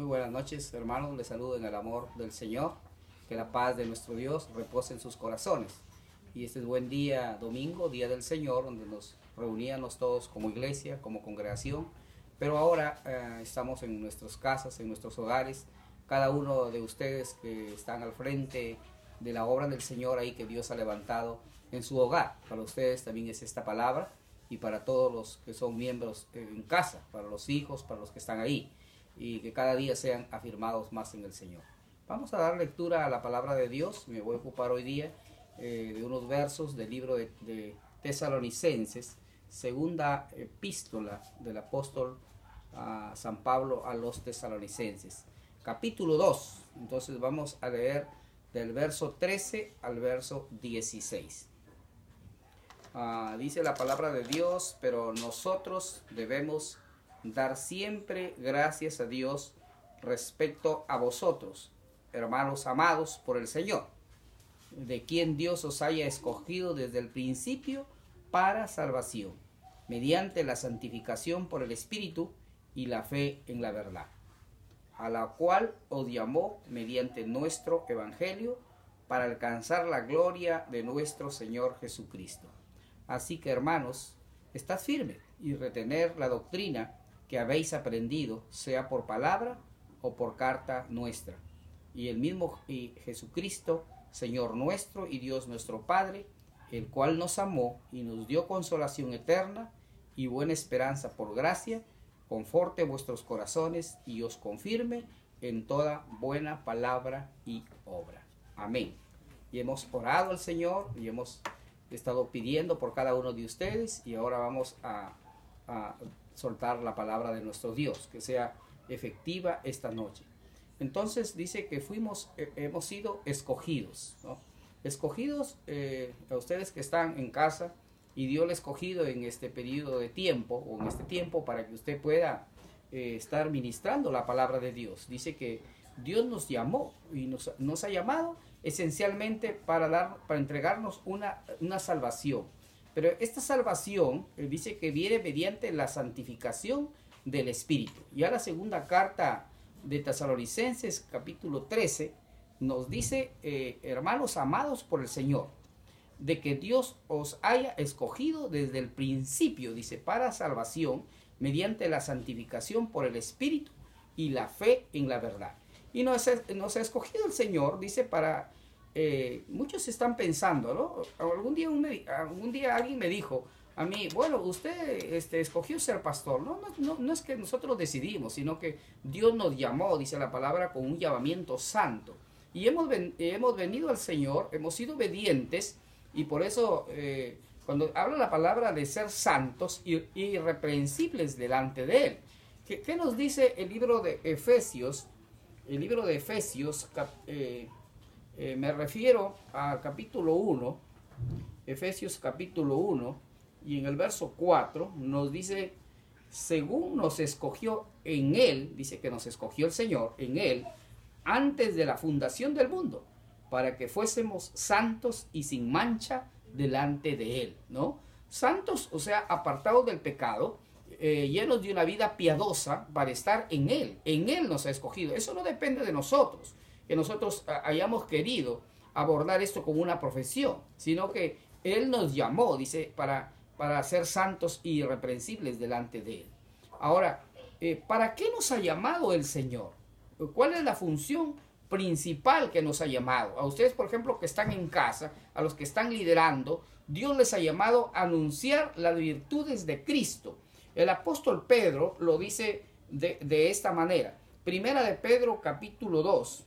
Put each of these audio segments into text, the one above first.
Muy buenas noches, hermanos. Les saludo en el amor del Señor. Que la paz de nuestro Dios repose en sus corazones. Y este es buen día, domingo, día del Señor, donde nos reuníamos todos como iglesia, como congregación. Pero ahora eh, estamos en nuestras casas, en nuestros hogares. Cada uno de ustedes que están al frente de la obra del Señor ahí que Dios ha levantado en su hogar. Para ustedes también es esta palabra y para todos los que son miembros en casa, para los hijos, para los que están ahí y que cada día sean afirmados más en el Señor. Vamos a dar lectura a la palabra de Dios. Me voy a ocupar hoy día eh, de unos versos del libro de, Tesalonicenses, segunda epístola del apóstol a San Pablo a los tesalonicenses. Capítulo 2. Entonces vamos a leer del verso 13 al verso 16. Ah, dice la palabra de Dios, pero nosotros debemos dar siempre gracias a Dios respecto a vosotros, hermanos amados por el Señor, de quien Dios os haya escogido desde el principio para salvación, mediante la santificación por el Espíritu y la fe en la verdad, a la cual os llamó mediante nuestro Evangelio para alcanzar la gloria de nuestro Señor Jesucristo. Así que hermanos, estad firmes y retener la doctrina que habéis aprendido, sea por palabra o por carta nuestra. Y el mismo Jesucristo, Señor nuestro y Dios nuestro Padre, el cual nos amó y nos dio consolación eterna y buena esperanza por gracia, conforte vuestros corazones y os confirme en toda buena palabra y obra. Amén. Y hemos orado al Señor y hemos estado pidiendo por cada uno de ustedes y ahora vamos a, soltar la palabra de nuestro Dios, que sea efectiva esta noche. Entonces dice que fuimos, eh, hemos sido escogidos, Escogidos eh, a ustedes que están en casa y Dios le escogido en este periodo de tiempo o en este tiempo para que usted pueda eh, estar ministrando la palabra de Dios. Dice que Dios nos llamó y nos, nos ha llamado esencialmente para, dar, para entregarnos una, una salvación pero esta salvación eh, dice que viene mediante la santificación del Espíritu. Ya la segunda carta de Tesalonicenses, capítulo 13, nos dice, eh, hermanos amados por el Señor, de que Dios os haya escogido desde el principio, dice, para salvación, mediante la santificación por el Espíritu y la fe en la verdad. Y nos, nos ha escogido el Señor, dice, para eh, muchos están pensando, ¿no? Algún día, algún día alguien me dijo a mí, bueno, usted este, escogió ser pastor. No, no, no, es que nosotros decidimos, sino que Dios nos llamó, dice la palabra, con un llamamiento santo. Y hemos, hemos venido al Señor, hemos sido obedientes, y por eso eh, cuando habla la palabra de ser santos y irreprensibles delante de Él, ¿qué, ¿qué, nos dice el libro de Efesios? El libro de Efesios, eh, eh, me refiero al capítulo 1, Efesios capítulo 1, y en el verso 4 nos dice, según nos escogió en Él, dice que nos escogió el Señor en Él, antes de la fundación del mundo, para que fuésemos santos y sin mancha delante de Él, ¿no? Santos, o sea, apartados del pecado, eh, llenos de una vida piadosa para estar en Él. En Él nos ha escogido. Eso no depende de nosotros que nosotros hayamos querido abordar esto como una profesión, sino que Él nos llamó, dice, para, para ser santos y irreprensibles delante de Él. Ahora, eh, ¿para qué nos ha llamado el Señor? ¿Cuál es la función principal que nos ha llamado? A ustedes, por ejemplo, que están en casa, a los que están liderando, Dios les ha llamado a anunciar las virtudes de Cristo. El apóstol Pedro lo dice de, de esta manera. Primera de Pedro capítulo 2,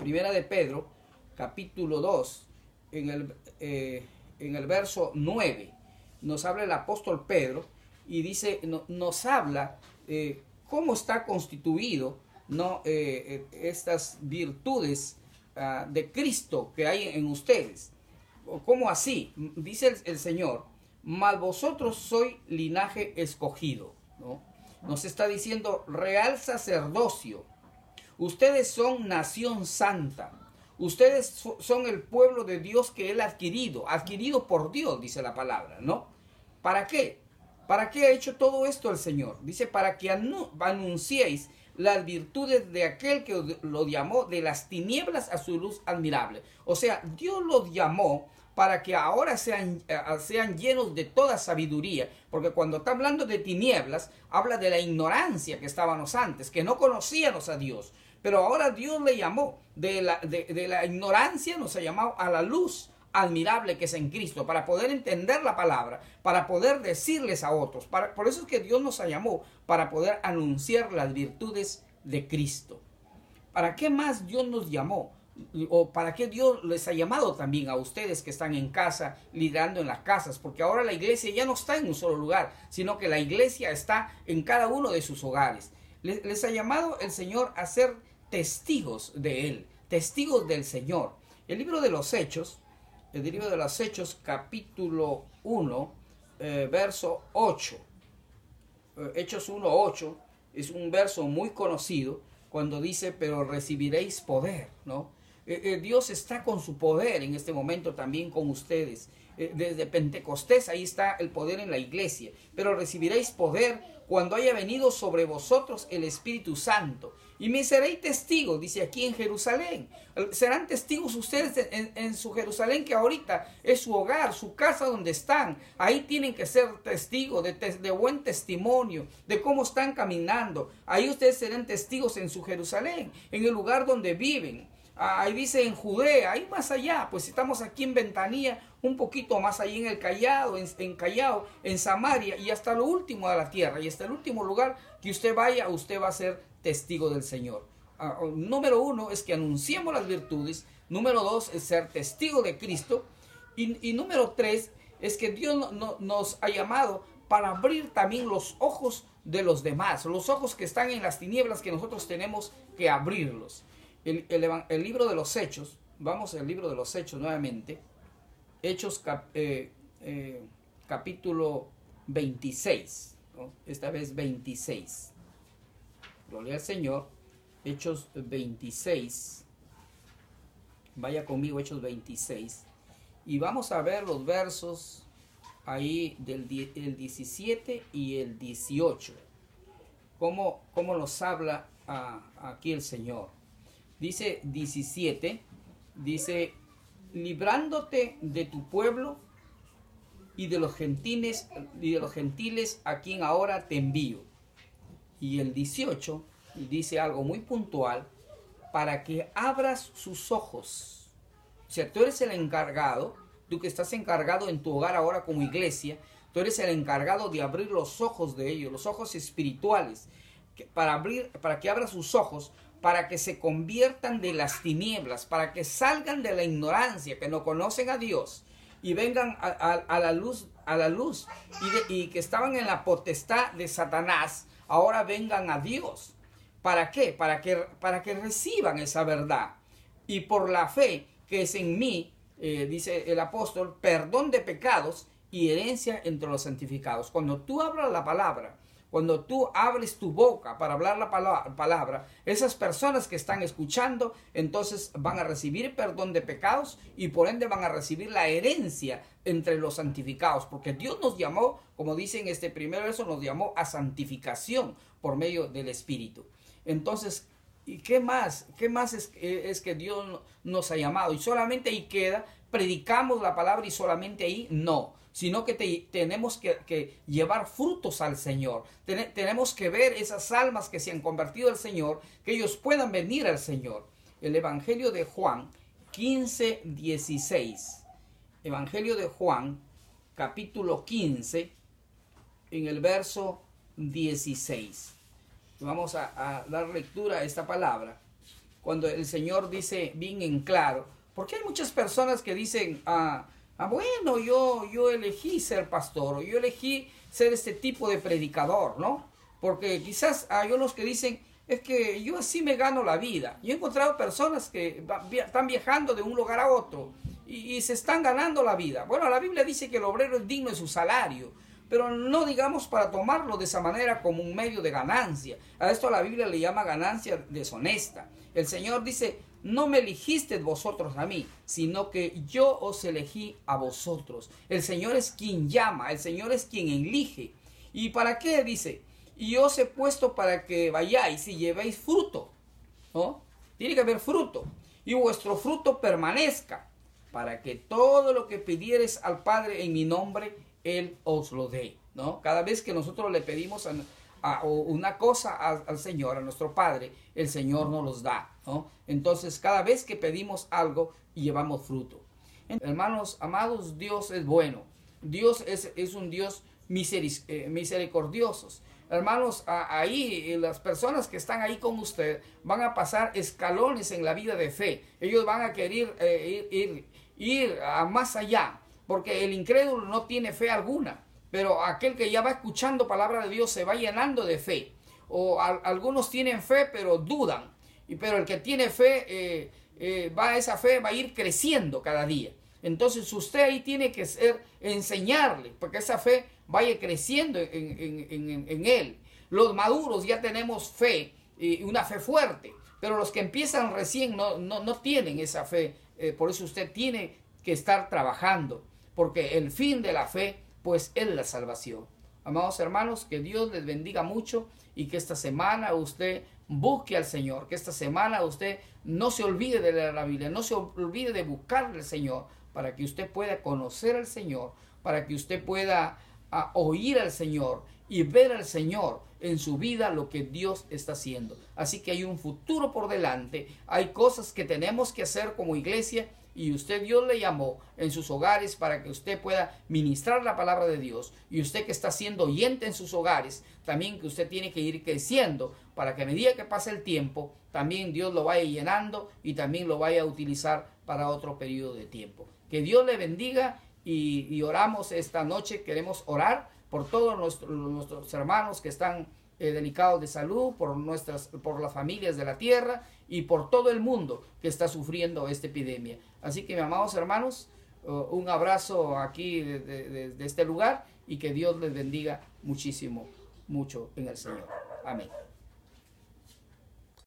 Primera de Pedro, capítulo 2, en el, eh, en el verso 9, nos habla el apóstol Pedro y dice, nos habla eh, cómo está constituido ¿no? Eh, estas virtudes ah, de Cristo que hay en ustedes. ¿Cómo así? Dice el, Señor, mal vosotros sois linaje escogido. ¿no? Nos está diciendo real sacerdocio Ustedes son nación santa. Ustedes son el pueblo de Dios que Él ha adquirido, adquirido por Dios, dice la palabra, ¿no? ¿Para qué? ¿Para qué ha hecho todo esto el Señor? Dice, para que anunciéis las virtudes de aquel que lo llamó de las tinieblas a su luz admirable. O sea, Dios los llamó para que ahora sean, eh, sean llenos de toda sabiduría, porque cuando está hablando de tinieblas, habla de la ignorancia que estábamos antes, que no conocíamos a Dios, pero ahora Dios le llamó, de la, de, la ignorancia nos ha llamado a la luz admirable que es en Cristo, para poder entender la palabra, para poder decirles a otros. Para, por eso es que Dios nos llamó, para poder anunciar las virtudes de Cristo. ¿Para qué más Dios nos llamó? o para qué Dios les ha llamado también a ustedes que están en casa, liderando en las casas, porque ahora la iglesia ya no está en un solo lugar, sino que la iglesia está en cada uno de sus hogares. Les, ha llamado el Señor a ser testigos de Él, testigos del Señor. El libro de los Hechos, el libro de los Hechos, capítulo 1, eh, verso 8. Eh, Hechos 1, 8 es un verso muy conocido cuando dice, pero recibiréis poder, ¿no? Eh, Dios está con su poder en este momento también con ustedes. Desde Pentecostés ahí está el poder en la iglesia. Pero recibiréis poder cuando haya venido sobre vosotros el Espíritu Santo. Y me seréis testigos, dice aquí en Jerusalén. Serán testigos ustedes en, su Jerusalén, que ahorita es su hogar, su casa donde están. Ahí tienen que ser testigos de, de buen testimonio, de cómo están caminando. Ahí ustedes serán testigos en su Jerusalén, en el lugar donde viven. Ah, ahí dice en Judea, ahí más allá, pues estamos aquí en Ventanilla, un poquito más allá en el Callao, en, en, Callao, en Samaria y hasta lo último de la tierra y hasta el último lugar que usted vaya, usted va a ser testigo del Señor. Ah, oh, número uno es que anunciemos las virtudes, número dos es ser testigo de Cristo y, número tres es que Dios nos ha llamado para abrir también los ojos de los demás, los ojos que están en las tinieblas que nosotros tenemos que abrirlos el, libro de los Hechos, vamos al libro de los Hechos nuevamente, Hechos eh, eh, capítulo 26, esta vez 26. Gloria al Señor, Hechos 26. Vaya conmigo, Hechos 26. Y vamos a ver los versos ahí del el 17 y el 18. Cómo, cómo nos habla aquí el Señor dice 17, dice, librándote de tu pueblo y de los gentiles, y de los gentiles a quien ahora te envío. Y el 18 dice algo muy puntual, para que abras sus ojos. O sea, tú eres el encargado, tú que estás encargado en tu hogar ahora como iglesia, tú eres el encargado de abrir los ojos de ellos, los ojos espirituales, para abrir, para que abra sus ojos, para que se conviertan de las tinieblas, para que salgan de la ignorancia, que no conocen a Dios y vengan a, la luz, a la luz y, que estaban en la potestad de Satanás, ahora vengan a Dios. ¿Para qué? Para que, para que reciban esa verdad. Y por la fe que es en mí, eh, dice el apóstol, perdón de pecados y herencia entre los santificados. Cuando tú hablas la palabra, cuando tú abres tu boca para hablar la palabra, esas personas que están escuchando, entonces van a recibir perdón de pecados y por ende van a recibir la herencia entre los santificados, porque Dios nos llamó, como dice en este primer verso, nos llamó a santificación por medio del Espíritu. Entonces, ¿y qué más? ¿Qué más es, es que Dios nos ha llamado? Y solamente ahí queda, predicamos la palabra y solamente ahí no sino que tenemos que, llevar frutos al Señor. tenemos que ver esas almas que se han convertido al Señor, que ellos puedan venir al Señor. El Evangelio de Juan 15, 16. Evangelio de Juan, capítulo 15, en el verso 16. Vamos a, dar lectura a esta palabra. Cuando el Señor dice bien en claro, porque hay muchas personas que dicen, ah, Ah, bueno, yo, yo elegí ser pastor, o yo elegí ser este tipo de predicador, ¿no? Porque quizás hay unos que dicen, es que yo así me gano la vida. Yo he encontrado personas que están viajando de un lugar a otro y, y, se están ganando la vida. Bueno, la Biblia dice que el obrero es digno de su salario, pero no digamos para tomarlo de esa manera como un medio de ganancia. A esto la Biblia le llama ganancia deshonesta. El Señor dice, no me elegisteis vosotros a mí, sino que yo os elegí a vosotros. El Señor es quien llama, el Señor es quien elige. ¿Y para qué? Dice, y os he puesto para que vayáis y llevéis fruto, ¿no? Tiene que haber fruto, y vuestro fruto permanezca, para que todo lo que pidieres al Padre en mi nombre, Él os lo dé, ¿no? Cada vez que nosotros le pedimos a, una cosa al, Señor, a nuestro Padre, el Señor nos los da. Entonces, cada vez que pedimos algo, llevamos fruto. Hermanos amados, Dios es bueno. Dios es, es un Dios eh, misericordioso. Hermanos, ahí las personas que están ahí con usted van a pasar escalones en la vida de fe. Ellos van a querer eh, ir, ir, a más allá, porque el incrédulo no tiene fe alguna, pero aquel que ya va escuchando palabra de Dios se va llenando de fe. O algunos tienen fe, pero dudan. Y, pero el que tiene fe, eh, va esa fe va a ir creciendo cada día. Entonces usted ahí tiene que ser, enseñarle, porque esa fe vaya creciendo en, él. Los maduros ya tenemos fe, y una fe fuerte, pero los que empiezan recién no, no, tienen esa fe. Eh, por eso usted tiene que estar trabajando, porque el fin de la fe, pues es la salvación. Amados hermanos, que Dios les bendiga mucho y que esta semana usted busque al Señor, que esta semana usted no se olvide de leer la Biblia, no se olvide de buscar al Señor, para que usted pueda conocer al Señor, para que usted pueda ah, oír al Señor y ver al Señor en su vida lo que Dios está haciendo. Así que hay un futuro por delante, hay cosas que tenemos que hacer como iglesia y usted Dios le llamó en sus hogares para que usted pueda ministrar la palabra de Dios y usted que está siendo oyente en sus hogares, también que usted tiene que ir creciendo para que a medida que pase el tiempo, también Dios lo vaya llenando y también lo vaya a utilizar para otro periodo de tiempo. Que Dios le bendiga y, oramos esta noche. Queremos orar por todos nuestros, hermanos que están eh, delicados de salud, por, nuestras, por las familias de la tierra y por todo el mundo que está sufriendo esta epidemia. Así que, mis amados hermanos, uh, un abrazo aquí desde de este lugar y que Dios les bendiga muchísimo, mucho en el Señor. Amén.